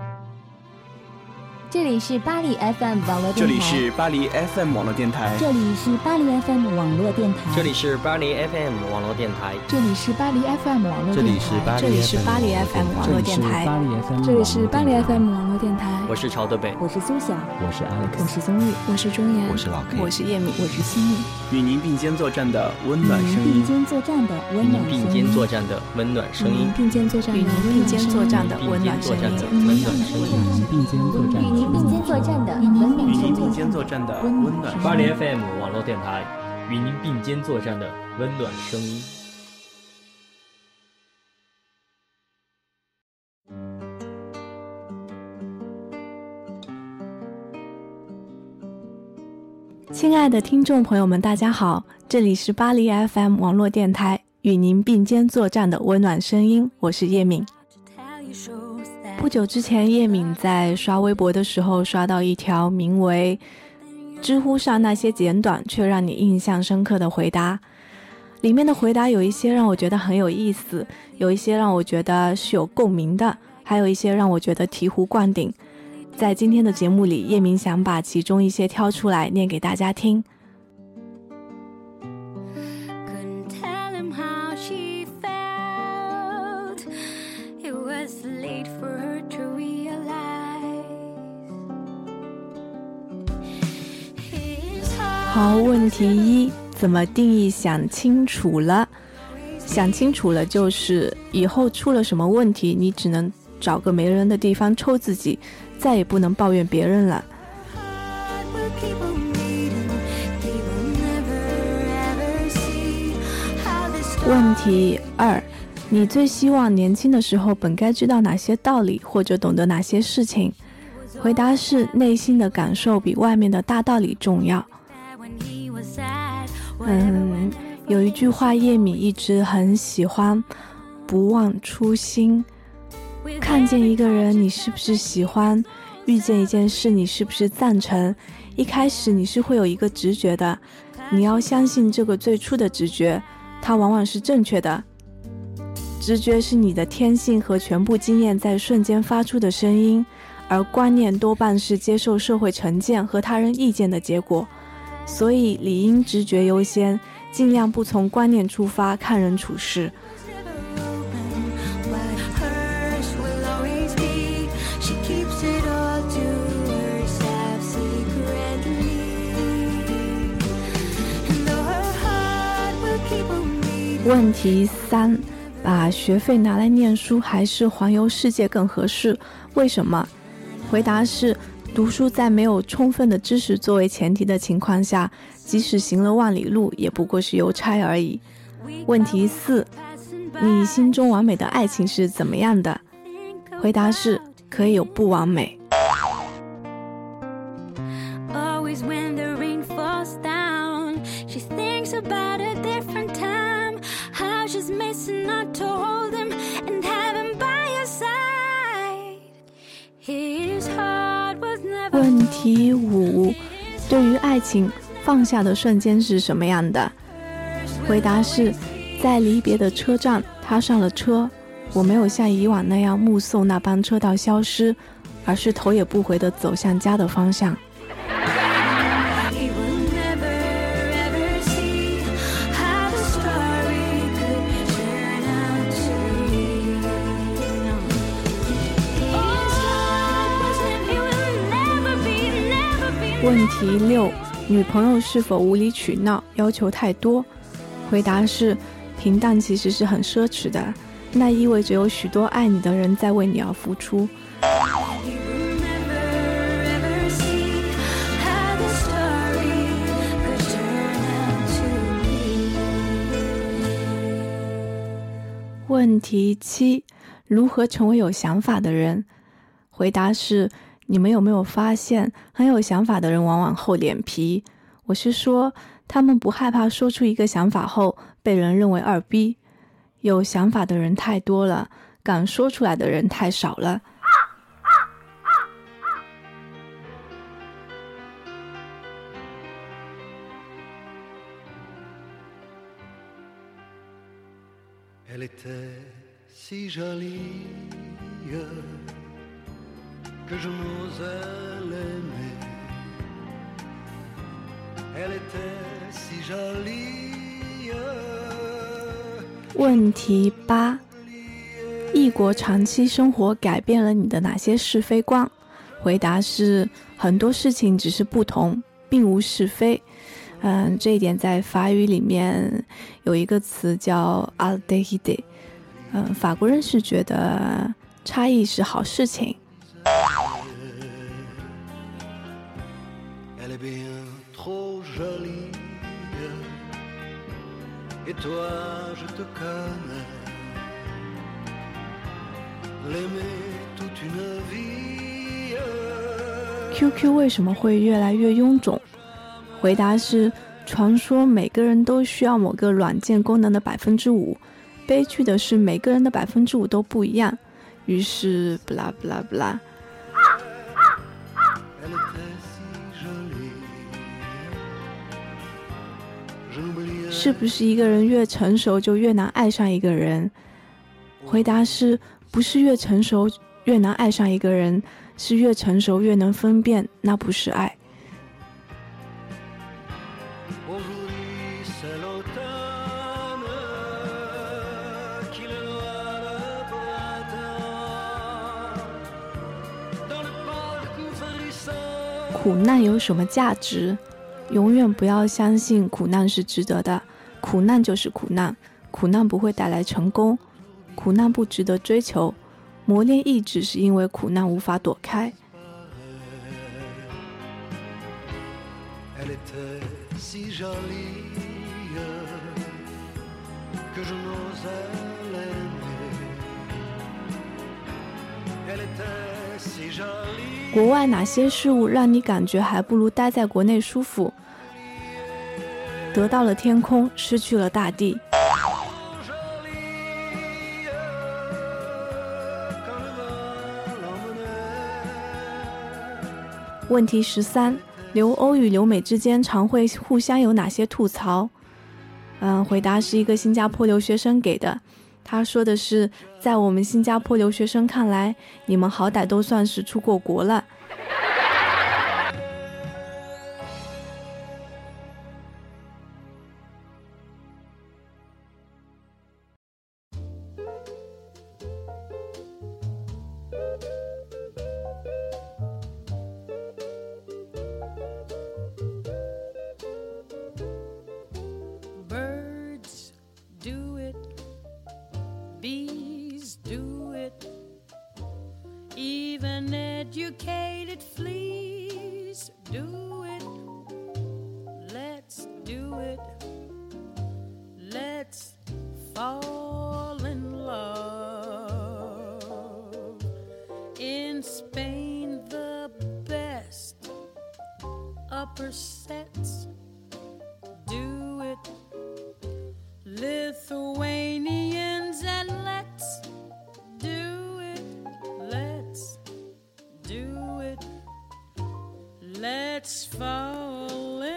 Thank you. 这里是巴黎 FM 网络电台。这里是巴黎 FM 网络电台。这里是巴黎 FM 网络电台。这里是巴黎 FM 网络电台。这里是巴黎 FM 网络电台。这里是巴黎 FM 网络电台。这里是巴黎 FM 网络电台。我是朝德北，我是苏晓，我是 Alex，我是宗玉，我是钟岩，我是老 K，我是叶敏，我是心蜜。与您并肩作战的温暖声音。并肩作战的温暖声音。并肩作战的温暖声音。并肩作战的并肩作战的温暖声音。温暖声音。与您并肩作战。与您并肩作战的。与您并肩作战的温暖。巴黎 FM 网络电台，与您并肩作战的温暖声音。亲爱的听众朋友们，大家好，这里是巴黎 FM 网络电台，与您并肩作战的温暖声音，我是叶敏。不久之前，叶敏在刷微博的时候刷到一条名为“知乎上那些简短却让你印象深刻的回答”。里面的回答有一些让我觉得很有意思，有一些让我觉得是有共鸣的，还有一些让我觉得醍醐灌顶。在今天的节目里，叶明想把其中一些挑出来念给大家听。好，问题一，怎么定义想清楚了？想清楚了，就是以后出了什么问题，你只能找个没人的地方抽自己，再也不能抱怨别人了。问题二，你最希望年轻的时候本该知道哪些道理，或者懂得哪些事情？回答是：内心的感受比外面的大道理重要。嗯，有一句话叶敏一直很喜欢，不忘初心。看见一个人，你是不是喜欢？遇见一件事，你是不是赞成？一开始你是会有一个直觉的，你要相信这个最初的直觉，它往往是正确的。直觉是你的天性和全部经验在瞬间发出的声音，而观念多半是接受社会成见和他人意见的结果。所以理应直觉优先，尽量不从观念出发看人处事。问题三：把学费拿来念书还是环游世界更合适？为什么？回答是。读书在没有充分的知识作为前提的情况下，即使行了万里路，也不过是邮差而已。问题四：你心中完美的爱情是怎么样的？回答是：可以有不完美。情，放下的瞬间是什么样的？回答是：在离别的车站，他上了车，我没有像以往那样目送那班车到消失，而是头也不回地走向家的方向。问题六：女朋友是否无理取闹，要求太多？回答是：平淡其实是很奢侈的，那意味着有许多爱你的人在为你而付出。问题七：如何成为有想法的人？回答是。你们有没有发现，很有想法的人往往厚脸皮？我是说，他们不害怕说出一个想法后被人认为二逼。有想法的人太多了，敢说出来的人太少了。问题八：异国长期生活改变了你的哪些是非观？回答是很多事情只是不同，并无是非。嗯，这一点在法语里面有一个词叫 a l d e h i d e 嗯，法国人是觉得差异是好事情。QQ 为什么会越来越臃肿？回答是：传说每个人都需要某个软件功能的百分之五。悲剧的是，每个人的百分之五都不一样。于是，不啦不啦不啦。是不是一个人越成熟就越难爱上一个人？回答是：不是越成熟越难爱上一个人，是越成熟越能分辨那不是爱。苦难有什么价值？永远不要相信苦难是值得的。苦难就是苦难，苦难不会带来成功，苦难不值得追求。磨练意志是因为苦难无法躲开。国外哪些事物让你感觉还不如待在国内舒服？得到了天空，失去了大地。问题十三：留欧与留美之间常会互相有哪些吐槽？嗯，回答是一个新加坡留学生给的。他说的是，在我们新加坡留学生看来，你们好歹都算是出过国了。flee.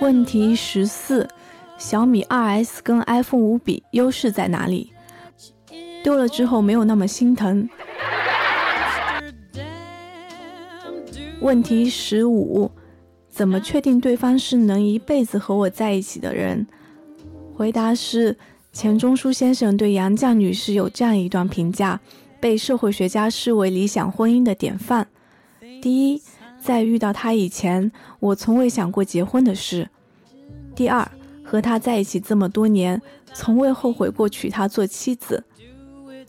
问题十四：小米 2S 跟 iPhone 五比，优势在哪里？丢了之后没有那么心疼。问题十五：怎么确定对方是能一辈子和我在一起的人？回答是：钱钟书先生对杨绛女士有这样一段评价，被社会学家视为理想婚姻的典范。第一。在遇到他以前，我从未想过结婚的事。第二，和他在一起这么多年，从未后悔过娶她做妻子。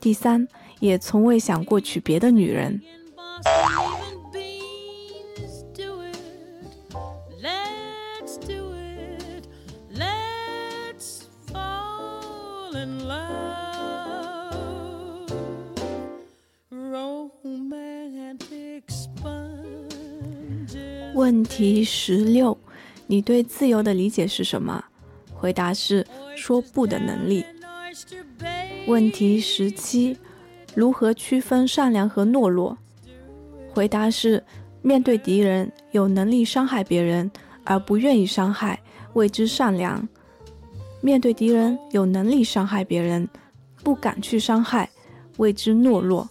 第三，也从未想过娶别的女人。问题十六，你对自由的理解是什么？回答是说不的能力。问题十七，如何区分善良和懦弱？回答是面对敌人有能力伤害别人而不愿意伤害，谓之善良；面对敌人有能力伤害别人，不敢去伤害，谓之懦弱。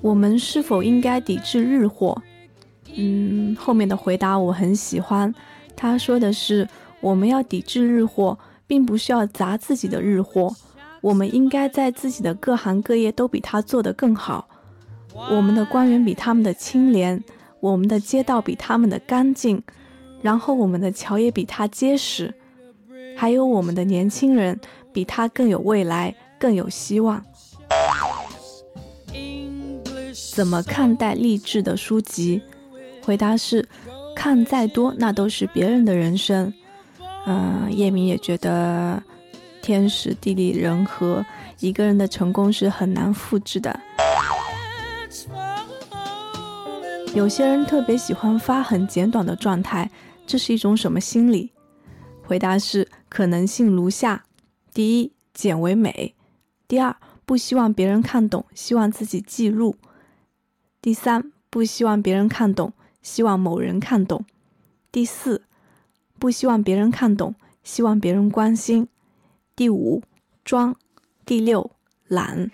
我们是否应该抵制日货？嗯，后面的回答我很喜欢。他说的是，我们要抵制日货，并不需要砸自己的日货。我们应该在自己的各行各业都比他做得更好。我们的官员比他们的清廉，我们的街道比他们的干净，然后我们的桥也比他结实，还有我们的年轻人比他更有未来，更有希望。怎么看待励志的书籍？回答是：看再多，那都是别人的人生。嗯，叶明也觉得天时地利人和，一个人的成功是很难复制的。有些人特别喜欢发很简短的状态，这是一种什么心理？回答是：可能性如下：第一，简为美；第二，不希望别人看懂，希望自己记录。第三，不希望别人看懂，希望某人看懂；第四，不希望别人看懂，希望别人关心；第五，装；第六，懒。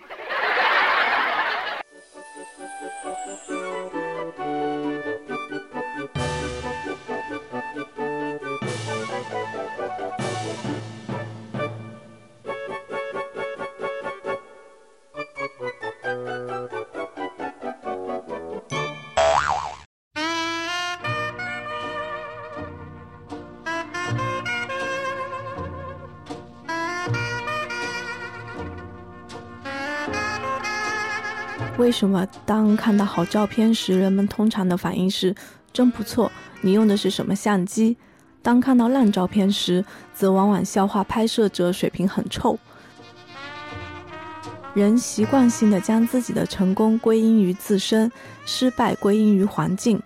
为什么当看到好照片时，人们通常的反应是“真不错”？你用的是什么相机？当看到烂照片时，则往往笑话拍摄者水平很臭。人习惯性的将自己的成功归因于自身，失败归因于环境，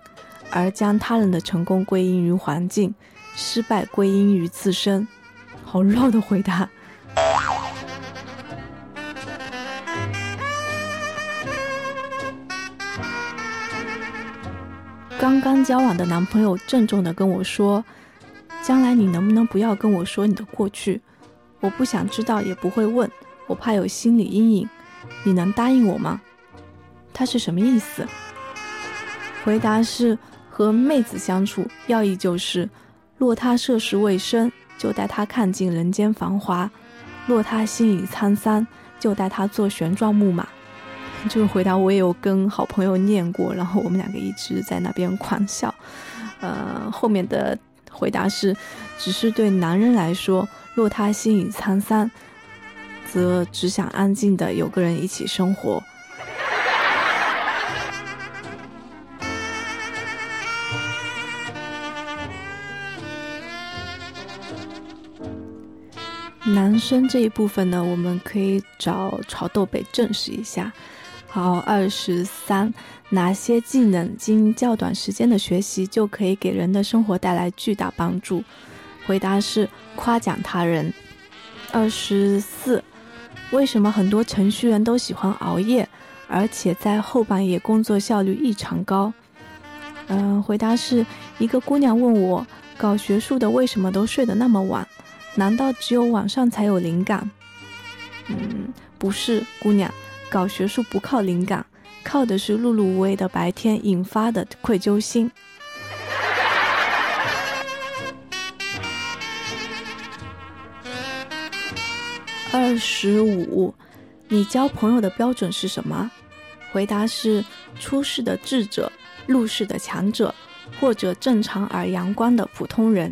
而将他人的成功归因于环境，失败归因于自身。好绕的回答。刚交往的男朋友郑重地跟我说：“将来你能不能不要跟我说你的过去？我不想知道，也不会问，我怕有心理阴影。你能答应我吗？”他是什么意思？回答是：和妹子相处，要义就是：若她涉世未深，就带她看尽人间繁华；若她心已沧桑，就带她坐旋转木马。这个回答我也有跟好朋友念过，然后我们两个一直在那边狂笑。呃，后面的回答是，只是对男人来说，若他心已沧桑，则只想安静的有个人一起生活。男生这一部分呢，我们可以找潮豆北证实一下。好，二十三，哪些技能经较短时间的学习就可以给人的生活带来巨大帮助？回答是夸奖他人。二十四，为什么很多程序员都喜欢熬夜，而且在后半夜工作效率异常高？嗯，回答是一个姑娘问我，搞学术的为什么都睡得那么晚？难道只有晚上才有灵感？嗯，不是，姑娘。搞学术不靠灵感，靠的是碌碌无为的白天引发的愧疚心。二十五，你交朋友的标准是什么？回答是出世的智者，入世的强者，或者正常而阳光的普通人。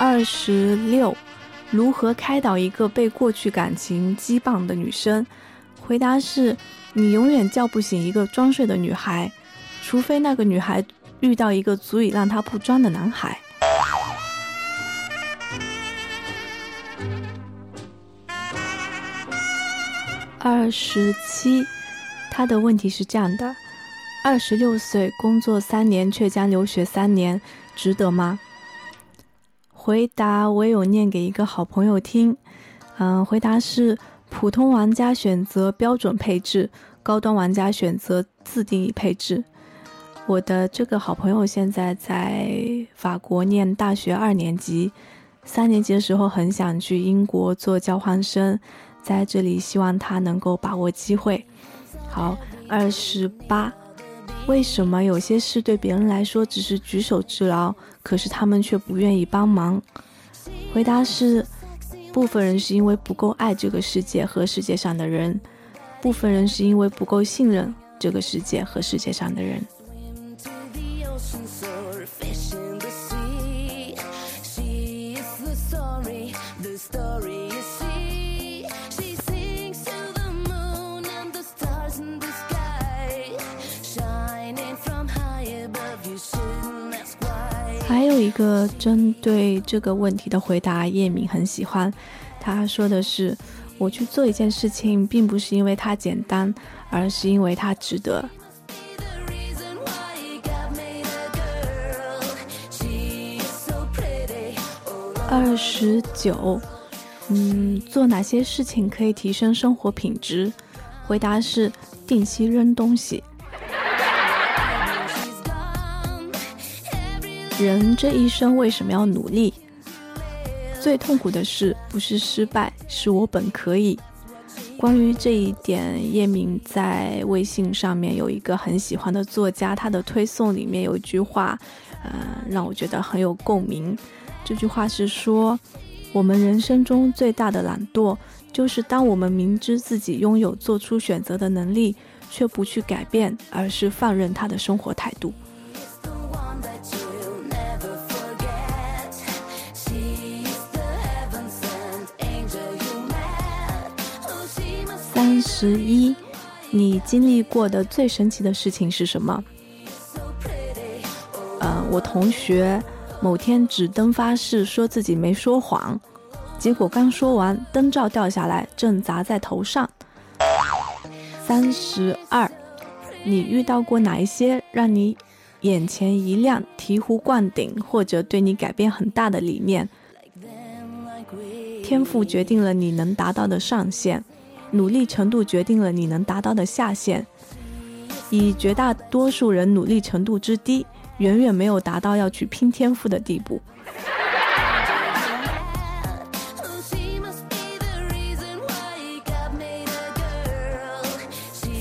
二十六，如何开导一个被过去感情羁绊的女生？回答是：你永远叫不醒一个装睡的女孩，除非那个女孩遇到一个足以让她不装的男孩。二十七，他的问题是这样的：二十六岁工作三年，却将留学三年，值得吗？回答我也有念给一个好朋友听。嗯，回答是：普通玩家选择标准配置，高端玩家选择自定义配置。我的这个好朋友现在在法国念大学二年级，三年级的时候很想去英国做交换生，在这里希望他能够把握机会。好，二十八。为什么有些事对别人来说只是举手之劳，可是他们却不愿意帮忙？回答是：部分人是因为不够爱这个世界和世界上的人，部分人是因为不够信任这个世界和世界上的人。一个针对这个问题的回答，叶敏很喜欢。他说的是：“我去做一件事情，并不是因为它简单，而是因为它值得。”二十九，嗯，做哪些事情可以提升生活品质？回答是：定期扔东西。人这一生为什么要努力？最痛苦的事不是失败，是我本可以。关于这一点，叶明在微信上面有一个很喜欢的作家，他的推送里面有一句话，呃，让我觉得很有共鸣。这句话是说，我们人生中最大的懒惰，就是当我们明知自己拥有做出选择的能力，却不去改变，而是放任他的生活态度。十一，你经历过的最神奇的事情是什么？呃，我同学某天指灯发誓说自己没说谎，结果刚说完，灯罩掉下来，正砸在头上。三十二，你遇到过哪一些让你眼前一亮、醍醐灌顶，或者对你改变很大的理念？天赋决定了你能达到的上限。努力程度决定了你能达到的下限。以绝大多数人努力程度之低，远远没有达到要去拼天赋的地步。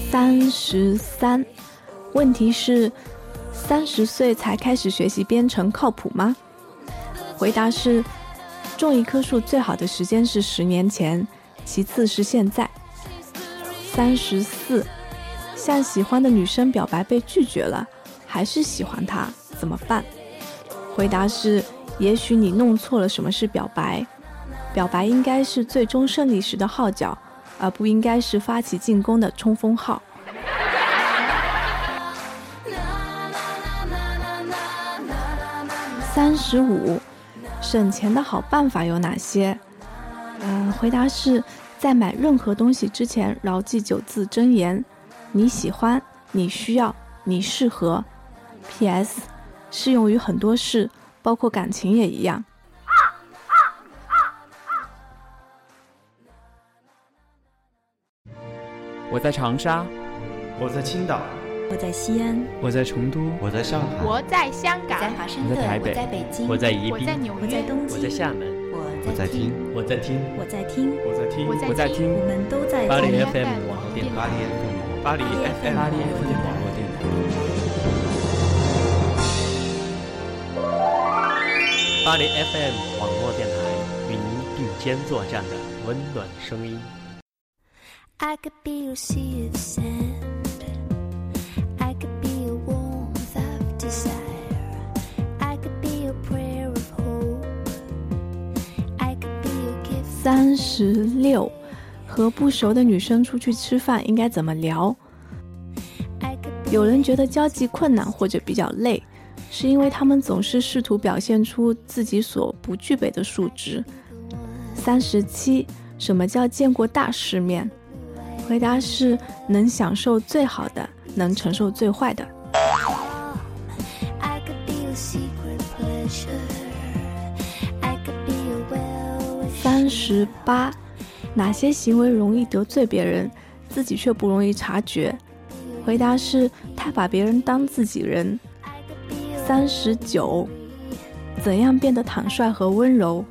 三十三，问题是：三十岁才开始学习编程靠谱吗？回答是：种一棵树最好的时间是十年前，其次是现在。三十四，向喜欢的女生表白被拒绝了，还是喜欢她，怎么办？回答是：也许你弄错了什么是表白，表白应该是最终胜利时的号角，而不应该是发起进攻的冲锋号。三十五，省钱的好办法有哪些？嗯，回答是。在买任何东西之前，牢记九字真言：你喜欢，你需要，你适合。P.S. 适用于很多事，包括感情也一样。我在长沙，我在青岛，我在西安，我在成都，我在上海，我在香港，在华盛顿，我在台北，我在北京，我在宜宾，我在纽约，我在东京，我在厦门。我在听，我在听，我在听，我在听，我在听，我们都在巴黎听 FM 网络电台，巴黎 FM，巴黎 FM 巴黎 FM 网络电台，巴黎 FM 网络电台与您并肩作战的温暖声音。I could be your sea of sand. 三十六，和不熟的女生出去吃饭应该怎么聊？有人觉得交际困难或者比较累，是因为他们总是试图表现出自己所不具备的素质。三十七，什么叫见过大世面？回答是能享受最好的，能承受最坏的。十八，哪些行为容易得罪别人，自己却不容易察觉？回答是太把别人当自己人。三十九，怎样变得坦率和温柔？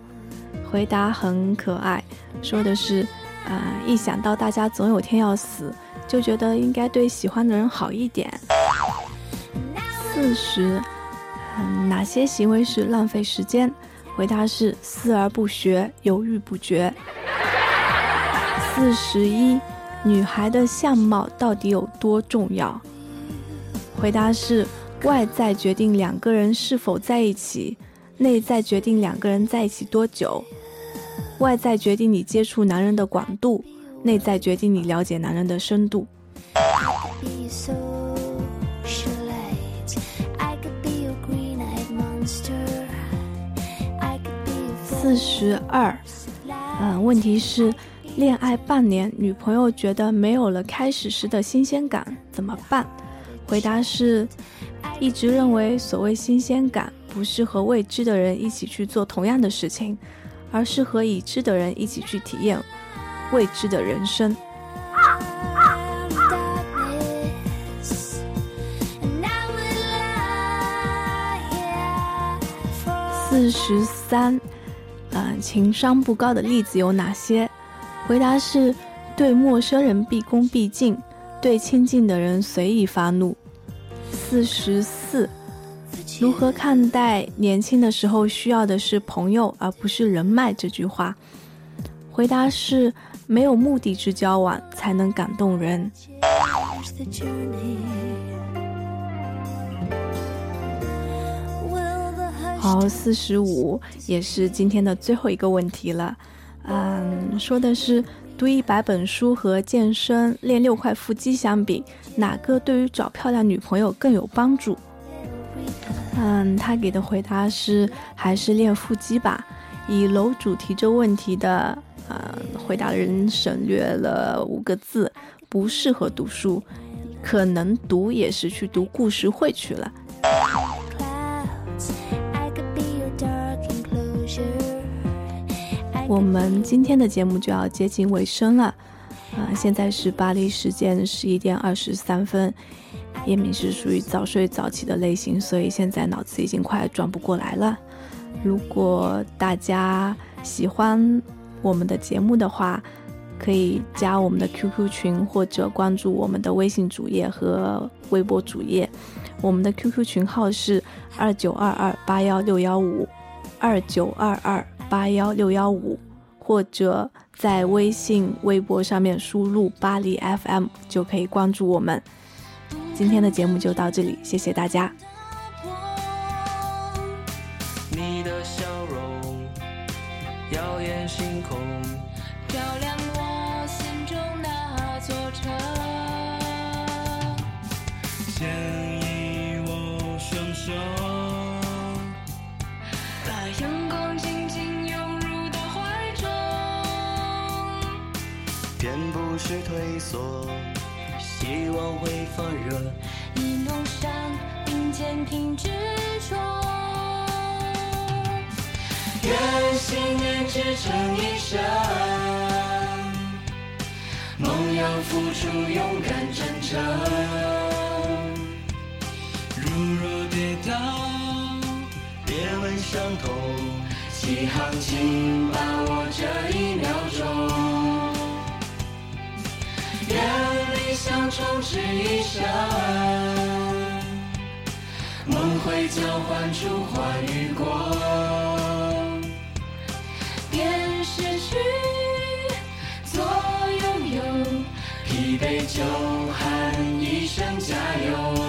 回答很可爱，说的是，啊，一想到大家总有天要死，就觉得应该对喜欢的人好一点。四十，嗯，哪些行为是浪费时间？回答是思而不学，犹豫不决。四十一，女孩的相貌到底有多重要？回答是外在决定两个人是否在一起，内在决定两个人在一起多久。外在决定你接触男人的广度，内在决定你了解男人的深度。四十二，嗯，问题是，恋爱半年，女朋友觉得没有了开始时的新鲜感，怎么办？回答是，一直认为所谓新鲜感，不是和未知的人一起去做同样的事情，而是和已知的人一起去体验未知的人生。四十三。嗯，情商不高的例子有哪些？回答是：对陌生人毕恭毕敬，对亲近的人随意发怒。四十四，如何看待年轻的时候需要的是朋友而不是人脉这句话？回答是：没有目的之交往才能感动人。好，四十五也是今天的最后一个问题了。嗯，说的是读一百本书和健身练六块腹肌相比，哪个对于找漂亮女朋友更有帮助？嗯，他给的回答是还是练腹肌吧。以楼主提这问题的，呃，回答人省略了五个字：不适合读书，可能读也是去读故事会去了。我们今天的节目就要接近尾声了，啊，现在是巴黎时间十一点二十三分，叶明是属于早睡早起的类型，所以现在脑子已经快转不过来了。如果大家喜欢我们的节目的话，可以加我们的 QQ 群或者关注我们的微信主页和微博主页，我们的 QQ 群号是二九二二八幺六幺五二九二二。八幺六幺五，或者在微信、微博上面输入“巴黎 FM” 就可以关注我们。今天的节目就到这里，谢谢大家。退缩，希望会发热。一路上并肩挺执着，愿信念支撑一生。梦要付出勇敢真诚。如若跌倒，别问伤痛，起航请把握这一秒钟。愿理想充斥一生，梦会交换出花与果，变失去做拥有，疲惫就喊一声加油。